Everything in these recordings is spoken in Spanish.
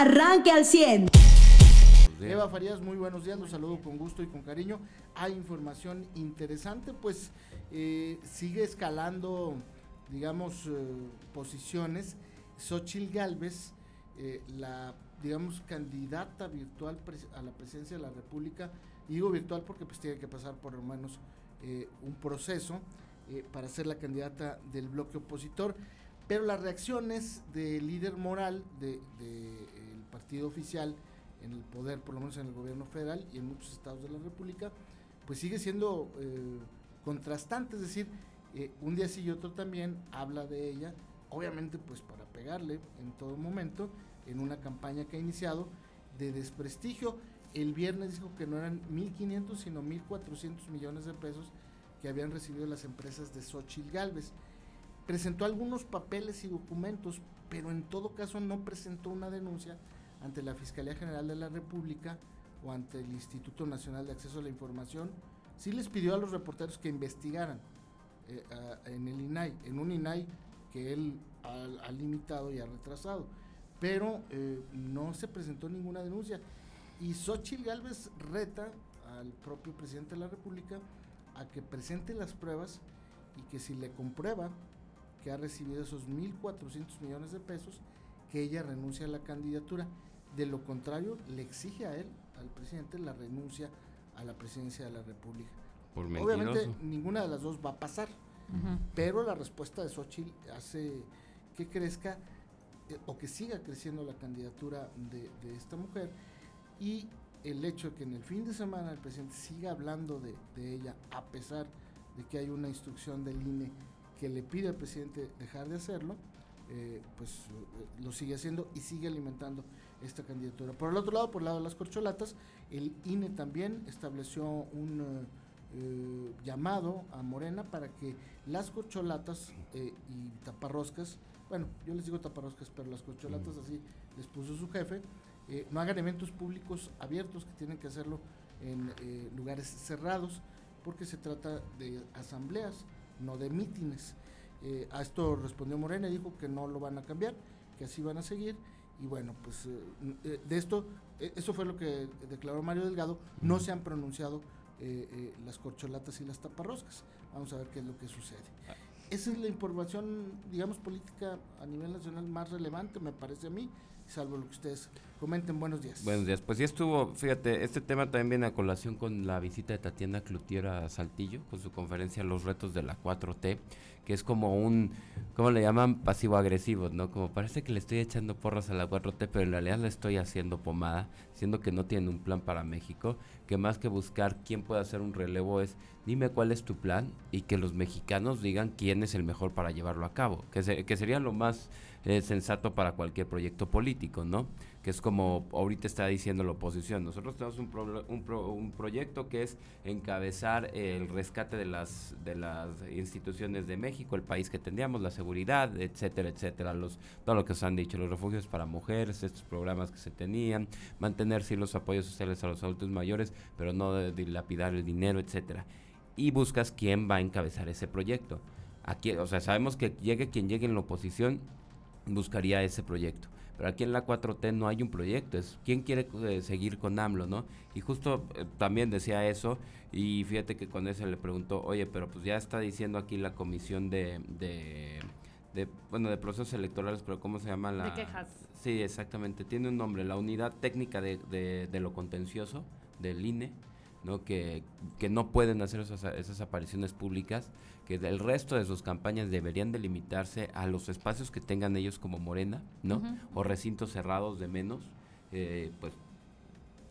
arranque al 100. Eva Farías, muy buenos días, los saludo con gusto y con cariño. Hay información interesante, pues eh, sigue escalando, digamos, eh, posiciones. Xochil Gálvez, eh, la, digamos, candidata virtual a la presidencia de la República, digo virtual porque pues tiene que pasar por lo menos un proceso para ser la candidata del bloque opositor. Pero las reacciones del líder moral de, partido oficial en el poder, por lo menos en el gobierno federal y en muchos estados de la República, pues sigue siendo eh, contrastante, es decir, eh, un día sí y otro también habla de ella, obviamente pues para pegarle en todo momento, en una campaña que ha iniciado de desprestigio. El viernes dijo que no eran 1.500 sino 1.400 millones de pesos que habían recibido las empresas de Xochitl Galvez presentó algunos papeles y documentos, pero en todo caso no presentó una denuncia ante la Fiscalía General de la República o ante el Instituto Nacional de Acceso a la Información. Sí les pidió a los reporteros que investigaran eh, en el INAI, en un INAI que él ha, limitado y ha retrasado, pero eh, no se presentó ninguna denuncia. Y Xochitl Gálvez reta al propio presidente de la República a que presente las pruebas y que si le comprueba que ha recibido esos 1.400 millones de pesos, que ella renuncia a la candidatura. De lo contrario, le exige a él, al presidente, la renuncia a la presidencia de la República. Obviamente ninguna de las dos va a pasar, pero la respuesta de Xochitl hace que crezca eh, o que siga creciendo la candidatura de, esta mujer y el hecho de que en el fin de semana el presidente siga hablando de, de ella a pesar de que hay una instrucción del INE que le pide al presidente dejar de hacerlo, eh, pues eh, lo sigue haciendo y sigue alimentando esta candidatura. Por el otro lado, por el lado de las corcholatas, el INE también estableció un eh, llamado a Morena para que las corcholatas y taparroscas, bueno, yo les digo taparroscas, pero las corcholatas así les puso su jefe, no hagan eventos públicos abiertos, que tienen que hacerlo en lugares cerrados, porque se trata de asambleas no de mítines. Eh, a esto respondió Morena y dijo que no lo van a cambiar, que así van a seguir. Y bueno, pues eh, eh, de esto, eso fue lo que declaró Mario Delgado, no se han pronunciado las corcholatas y las taparroscas. Vamos a ver qué es lo que sucede. Esa es la información, digamos, política a nivel nacional más relevante, me parece a mí salvo lo que ustedes comenten. Buenos días. Buenos días. Pues ya estuvo, fíjate, este tema también viene a colación con la visita de Tatiana Clutiera a Saltillo, con su conferencia Los retos de la 4T, que es como un, ¿cómo le llaman? Pasivo-agresivo, ¿no? Como parece que le estoy echando porras a la 4T, pero en realidad le estoy haciendo pomada, siendo que no tiene un plan para México, que más que buscar quién puede hacer un relevo es, dime cuál es tu plan y que los mexicanos digan quién es el mejor para llevarlo a cabo, que, que sería lo más es sensato para cualquier proyecto político, ¿no? Que es como ahorita está diciendo la oposición. Nosotros tenemos un, un, proyecto que es encabezar el rescate de las, de las instituciones de México, el país que tendríamos, la seguridad, etcétera, etcétera. Los, todo lo que se han dicho, los refugios para mujeres, estos programas que se tenían, mantener sí los apoyos sociales a los adultos mayores, pero no dilapidar el dinero, etcétera. Y buscas quién va a encabezar ese proyecto. Aquí, o sea, sabemos que llegue quien llegue en la oposición, buscaría ese proyecto. Pero aquí en la 4T no hay un proyecto, es quién quiere eh, seguir con AMLO, ¿no? Y justo eh, también decía eso, y fíjate que cuando ese le preguntó, oye, pero pues ya está diciendo aquí la comisión de, de, bueno, de procesos electorales, pero ¿cómo se llama la...? De quejas. Sí, exactamente, tiene un nombre, la unidad técnica de, de, de lo contencioso del INE, ¿no? Que, que no pueden hacer esas, esas apariciones públicas, que el resto de sus campañas deberían delimitarse a los espacios que tengan ellos como Morena, ¿no? O recintos cerrados de menos, eh, pues,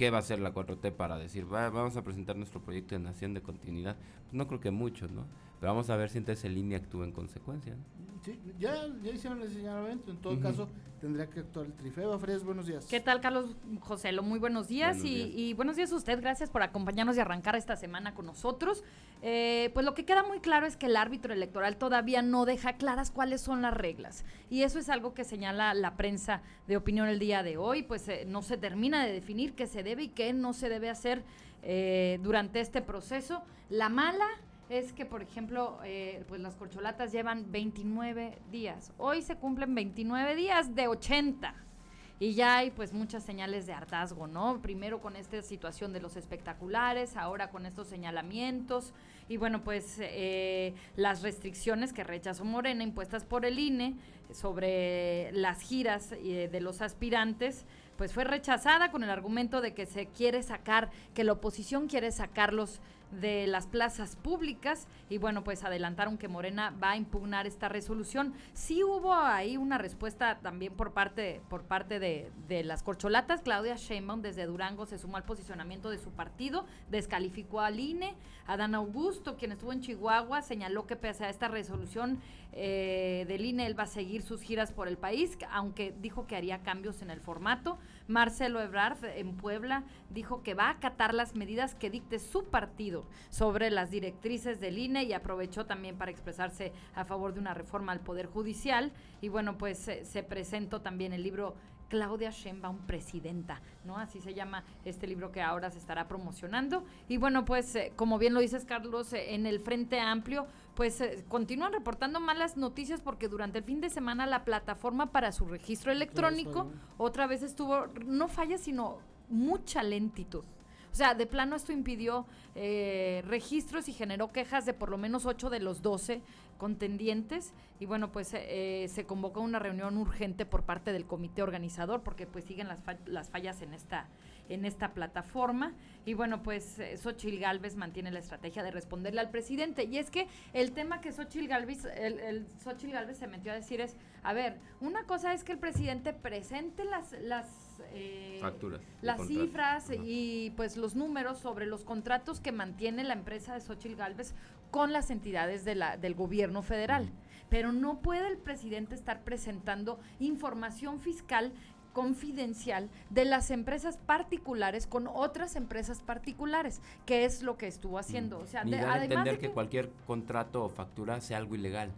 ¿qué va a hacer la 4T para decir, vamos a presentar nuestro proyecto de nación de continuidad? Pues no creo que mucho, ¿no? Pero vamos a ver si entonces el línea actúa en consecuencia. Sí, ya, ya hicieron el señalamiento. En todo caso, tendría que actuar el Trifeba. Fres, buenos días. ¿Qué tal, Carlos Joselo? Muy buenos días, y, buenos días a usted. Gracias por acompañarnos y arrancar esta semana con nosotros. Eh, pues lo que queda muy claro es que el árbitro electoral todavía no deja claras cuáles son las reglas. Y eso es algo que señala la prensa de opinión el día de hoy. Pues eh, no se termina de definir qué se debe y qué no se debe hacer eh, durante este proceso. La mala es que, por ejemplo, eh, pues las corcholatas llevan 29 días. Hoy se cumplen 29 días de 80. y ya hay pues muchas señales de hartazgo, ¿no? Primero con esta situación de los espectaculares, ahora con estos señalamientos y bueno, pues eh, las restricciones que rechazó Morena impuestas por el INE sobre las giras de los aspirantes, pues fue rechazada con el argumento de que se quiere sacar, que la oposición quiere sacarlos de las plazas públicas y bueno, pues adelantaron que Morena va a impugnar esta resolución. Sí hubo ahí una respuesta también por parte, por parte de, de las corcholatas. Claudia Sheinbaum desde Durango se sumó al posicionamiento de su partido, descalificó al INE. Adán Augusto, quien estuvo en Chihuahua, señaló que pese a esta resolución eh, del INE, él va a seguir sus giras por el país, aunque dijo que haría cambios en el formato. Marcelo Ebrard en Puebla dijo que va a acatar las medidas que dicte su partido sobre las directrices del INE y aprovechó también para expresarse a favor de una reforma al Poder Judicial. Y bueno, pues se presentó también el libro Claudia Sheinbaum presidenta, ¿no? Así se llama este libro que ahora se estará promocionando. Y bueno, pues eh, como bien lo dices Carlos, eh, en el Frente Amplio, pues eh, continúan reportando malas noticias porque durante el fin de semana la plataforma para su registro electrónico otra vez estuvo, no falla, sino mucha lentitud. O sea, de plano esto impidió registros y generó quejas de por lo menos 8 de los 12 contendientes y bueno pues eh, se convocó una reunión urgente por parte del comité organizador porque pues siguen las, las fallas en esta en esta plataforma. Y bueno pues eh, Xochil Gálvez mantiene la estrategia de responderle al presidente. Y es que el tema que Xochil Gálvez el, el Gálvez se metió a decir es a ver una cosa es que el presidente presente las las eh, facturas las cifras y pues los números sobre los contratos que mantiene la empresa de Xochil Gálvez con las entidades de la, del gobierno federal. Pero no puede el presidente estar presentando información fiscal confidencial de las empresas particulares con otras empresas particulares, que es lo que estuvo haciendo. O sea, de, entender que, cualquier contrato o factura sea algo ilegal,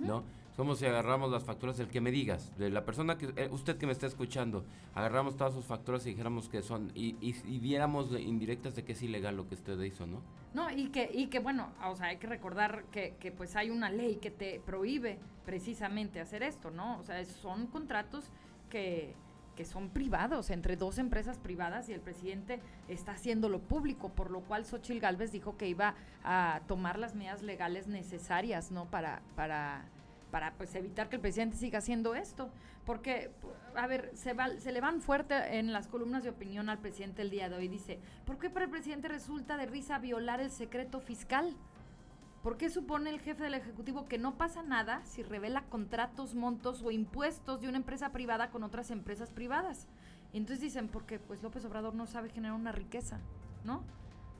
¿no? como si agarramos las facturas del que me digas, de la persona que, eh, usted que me está escuchando, agarramos todas sus facturas y dijéramos que son, y, y, viéramos indirectas de que es ilegal lo que usted hizo, ¿no? No, y que, y que bueno, o sea, hay que recordar que, que pues hay una ley que te prohíbe precisamente hacer esto, ¿no? O sea, son contratos que, que son privados, entre dos empresas privadas y el presidente está haciéndolo público, por lo cual Xochil Gálvez dijo que iba a tomar las medidas legales necesarias, ¿no? Para, para para pues evitar que el presidente siga haciendo esto. Porque, a ver, se, va, se le van fuerte en las columnas de opinión al presidente el día de hoy. Dice, ¿por qué para el presidente resulta de risa violar el secreto fiscal? ¿Por qué supone el jefe del Ejecutivo que no pasa nada si revela contratos, montos o impuestos de una empresa privada con otras empresas privadas? Entonces dicen, porque pues López Obrador no sabe generar una riqueza, ¿no?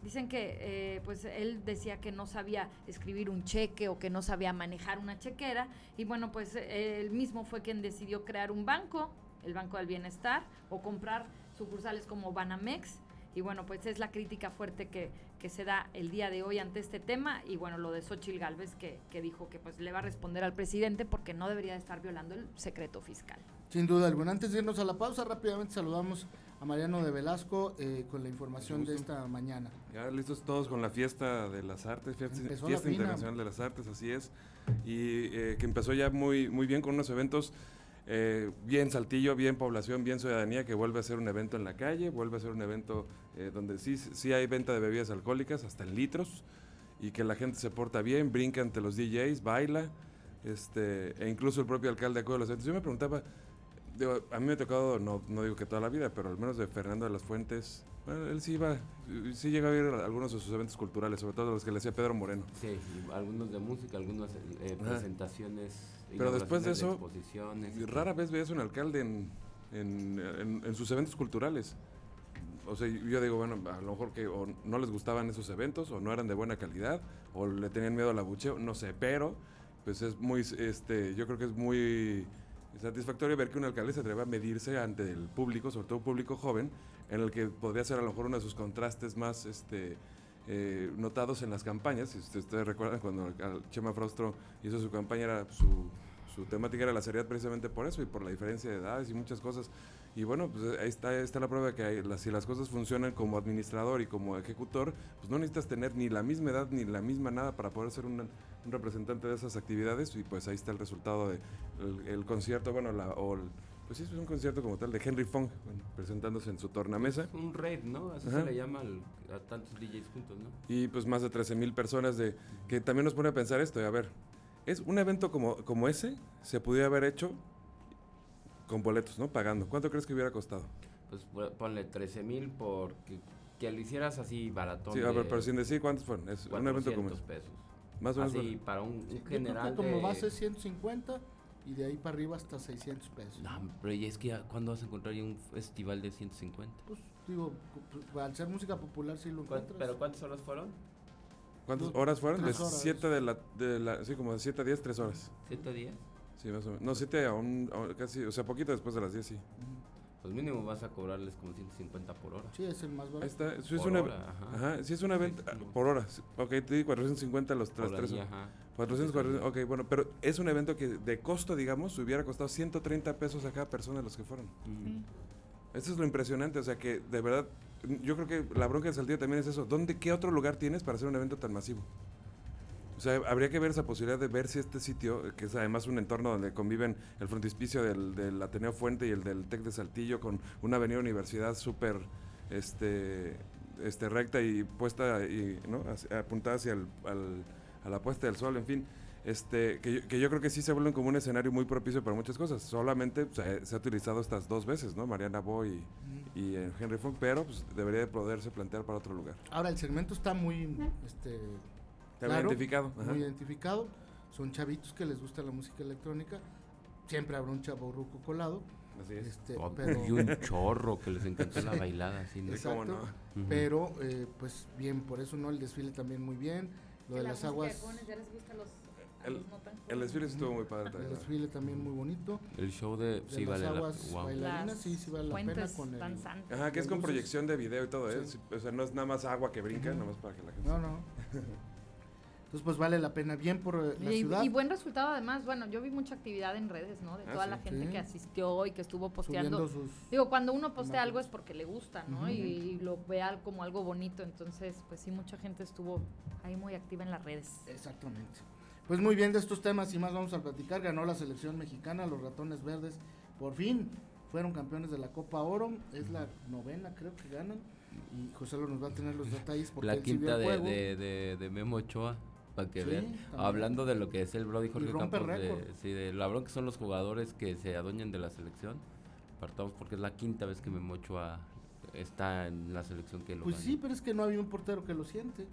Dicen que eh, pues él decía que no sabía escribir un cheque o que no sabía manejar una chequera y bueno pues él mismo fue quien decidió crear un banco, el Banco del Bienestar o comprar sucursales como Banamex y bueno pues es la crítica fuerte que, que se da el día de hoy ante este tema y bueno lo de Xochil Gálvez que, que dijo que pues le va a responder al presidente porque no debería estar violando el secreto fiscal. Sin duda alguna. Antes de irnos a la pausa rápidamente saludamos a Mariano de Velasco eh, con la información de esta mañana. Ya listos todos con la fiesta de las artes, fiesta, internacional de las artes, así es, y eh, que empezó ya muy, muy bien con unos eventos eh, bien Saltillo, bien población, bien ciudadanía, que vuelve a ser un evento en la calle, vuelve a ser un evento donde sí, sí hay venta de bebidas alcohólicas, hasta en litros, y que la gente se porta bien, brinca ante los DJs, baila, este, e incluso el propio alcalde acude a los eventos. Yo me preguntaba, a mí me ha tocado, no, no digo que toda la vida, pero al menos de Fernando de las Fuentes, bueno, él sí iba, sí llega a ver algunos de sus eventos culturales, sobre todo los que le hacía Pedro Moreno. Sí, algunos de música, algunas eh, presentaciones. Pero después de eso, rara vez veías un alcalde en, en, en, sus eventos culturales. O sea, yo digo, bueno, a lo mejor que o no les gustaban esos eventos, o no eran de buena calidad, o le tenían miedo al abucheo, no sé, pero pues es muy, este, yo creo que es muy satisfactorio ver que un alcalde se atreve a medirse ante el público, sobre todo un público joven, en el que podría ser a lo mejor uno de sus contrastes más este, eh, notados en las campañas. Si ustedes recuerdan cuando Chema Frostro hizo su campaña, era su, su temática era la seriedad precisamente por eso y por la diferencia de edades y muchas cosas. Y bueno, pues ahí está, está la prueba de que si las cosas funcionan como administrador y como ejecutor, pues no necesitas tener ni la misma edad ni la misma nada para poder ser un representante de esas actividades y pues ahí está el resultado del de el concierto, bueno, la, o Pues sí, es un concierto como tal de Henry Fong, presentándose en su tornamesa. Un raid, ¿no? Así se le llama a tantos DJs juntos, ¿no? Y pues más de 13 mil personas de que también nos pone a pensar esto. A ver, es un evento como, como ese se pudiera haber hecho con boletos, ¿no? Pagando. ¿Cuánto crees que hubiera costado? Pues ponle 13 mil porque que lo hicieras así baratón. Sí, a ver, pero sin decir cuántos fueron. Es un evento como pesos. Más o menos. Así, para un, general. como base 150 y de ahí para arriba hasta 600 pesos. No, pero y es que ¿cuándo vas a encontrar un festival de 150? Pues digo, pues, al ser música popular sí lo encuentras. ¿Pero cuántas horas fueron? ¿Cuántas horas fueron? De 7 de la, de la, sí, como de 7 a 10, 3 horas. ¿7 a 10? Sí, más o menos. No, 7 a, un, casi, o sea, poquito después de las 10, sí. Pues mínimo vas a cobrarles como 150 por hora. Sí, es el más barato. Ahí está, sí, es una, hora, ajá. Sí, es una venta por hora. Ok, te di 450 los 3 tres. Ajá. 400, 400, ok, bueno, pero es un evento que de costo, digamos, hubiera costado 130 pesos a cada persona de los que fueron. Eso es lo impresionante, o sea que de verdad, yo creo que la bronca de Saltillo también es eso. ¿Dónde, qué otro lugar tienes para hacer un evento tan masivo? O sea, habría que ver esa posibilidad de ver si este sitio, que es además un entorno donde conviven el frontispicio del, del Ateneo Fuente y el del TEC de Saltillo con una avenida universidad súper este, este, recta y puesta y ¿no? apuntada hacia el, al, a la puesta del sol, en fin. Este, que, que, yo creo que sí se vuelven como un escenario muy propicio para muchas cosas. Solamente se ha utilizado estas dos veces, ¿no? Mariana Boy y, eh, Henry Funk, pero pues, debería de poderse plantear para otro lugar. Ahora, el segmento está muy este, identificado. Muy identificado. Son chavitos que les gusta la música electrónica. Siempre habrá un chavo ruco colado. Así es. Este, y un chorro que les encantó la bailada. Así, ¿no? Exacto, Pero, eh, pues bien, por eso no el desfile también muy bien lo de las aguas. El, desfile estuvo muy padre también. El desfile también muy bonito. El show de, sí las vale aguas la, bailarinas, sí, sí vale la pena con el, Ajá, que es con proyección de video y todo, ¿eh? O sea, no es nada más agua que brinca, nada más para que la gente... No, no. Entonces, pues vale la pena, bien por eh, la ciudad. Y buen resultado, además. Bueno, yo vi mucha actividad en redes, ¿no? De ah, toda la gente que asistió y que estuvo posteando. Digo, cuando uno postea algo es porque le gusta, ¿no? y, lo vea como algo bonito. Entonces, pues sí, mucha gente estuvo ahí muy activa en las redes. Exactamente. Pues muy bien, de estos temas y más vamos a platicar. Ganó la selección mexicana, los ratones verdes. Por fin fueron campeones de la Copa Oro. Es la novena, creo que ganan. Y José lo nos va a tener los detalles porque la quinta de, de, de Memo Ochoa para que vean. Hablando de lo que es el Brody Jorge Campos, de, sí, de la bronca son los jugadores que se adueñan de la selección. Partamos porque es la quinta vez que Memocho está en la selección que lo Pues sí, pero es que no había un portero que lo siente.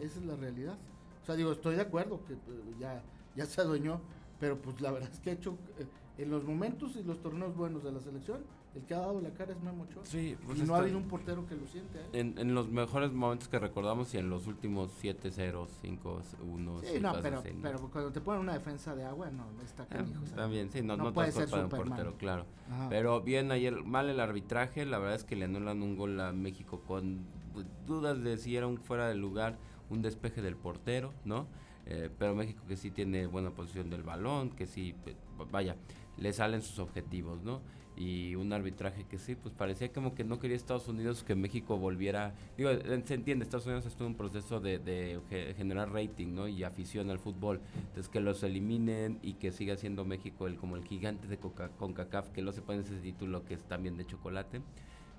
Esa es la realidad. O sea, digo, estoy de acuerdo que eh, ya, ya se adueñó, pero pues la verdad es que ha hecho eh, en los momentos y los torneos buenos de la selección, el que ha dado la cara es Memo Ochoa. Sí, pues y no ha habido un portero que lo siente. ¿eh? En, en, los mejores momentos que recordamos y en los últimos 7-0, 5-1. Sí, no, pero, pero cuando te ponen una defensa de agua, no, está ah, También, sí, no, no, puede ser un portero, claro. Pero bien, ayer mal el arbitraje, la verdad es que le anulan un gol a México con dudas de si era un fuera de lugar, un despeje del portero, ¿no? Eh, pero México que sí tiene buena posición del balón, que sí, vaya, le salen sus objetivos, ¿no? Y un arbitraje que sí, pues parecía como que no quería Estados Unidos que México volviera, digo, se entiende, Estados Unidos estuvo en un proceso de, de, generar rating, ¿no? Y afición al fútbol, entonces que los eliminen y que siga siendo México el como el gigante de Coca, CONCACAF, que lo sepa en ese título que es también de chocolate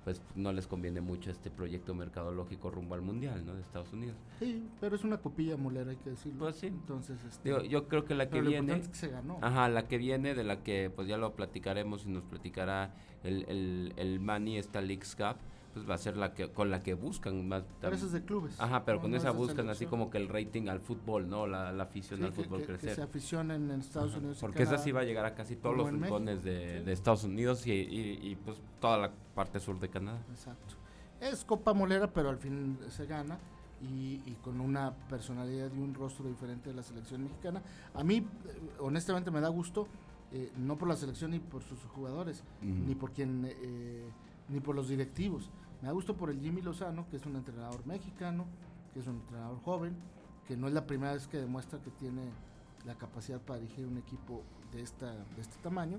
pues no les conviene mucho este proyecto mercadológico rumbo al mundial, ¿no? De Estados Unidos. Sí, pero es una copilla molera, hay que decirlo. Pues sí. Entonces, este, yo creo que la que viene. que se ganó. Ajá, la que viene, de la que pues ya lo platicaremos y nos platicará el, el, el Money, esta Leagues Cup pues va a ser la que con la que buscan más pero eso es de clubes. Ajá pero con esa buscan así como que el rating al fútbol no la, la afición al fútbol crecer que se aficionen en Estados Unidos porque esa sí va a llegar a casi todos los rincones de, de, Estados Unidos y, y, pues toda la parte sur de Canadá. Exacto. Es Copa Molera pero al fin se gana y, y, con una personalidad y un rostro diferente de la selección mexicana. A mí eh, honestamente me da gusto eh, no por la selección ni por sus jugadores ni por quien eh, ni por los directivos me da gusto por el Jimmy Lozano, que es un entrenador mexicano, que es un entrenador joven, que no es la primera vez que demuestra que tiene la capacidad para dirigir un equipo de, esta, de este tamaño.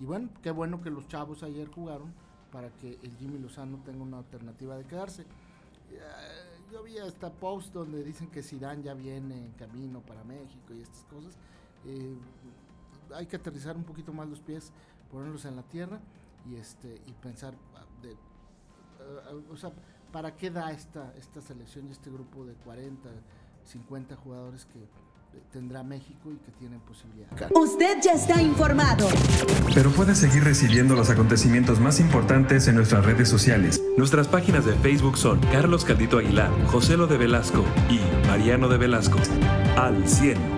Y bueno, qué bueno que los chavos ayer jugaron para que el Jimmy Lozano tenga una alternativa de quedarse. Eh, yo vi esta post donde dicen que Zidane ya viene en camino para México y estas cosas. Eh, hay que aterrizar un poquito más los pies ponerlos en la tierra y este y pensar ah, de, ah, o sea, ¿para qué da esta, esta selección y este grupo de 40, 50 jugadores que tendrá México y que tienen posibilidad. Usted ya está informado. Pero puede seguir recibiendo los acontecimientos más importantes en nuestras redes sociales. Nuestras páginas de Facebook son Carlos Caldito Aguilar, José Lo de Velasco y Mariano de Velasco. Al 100.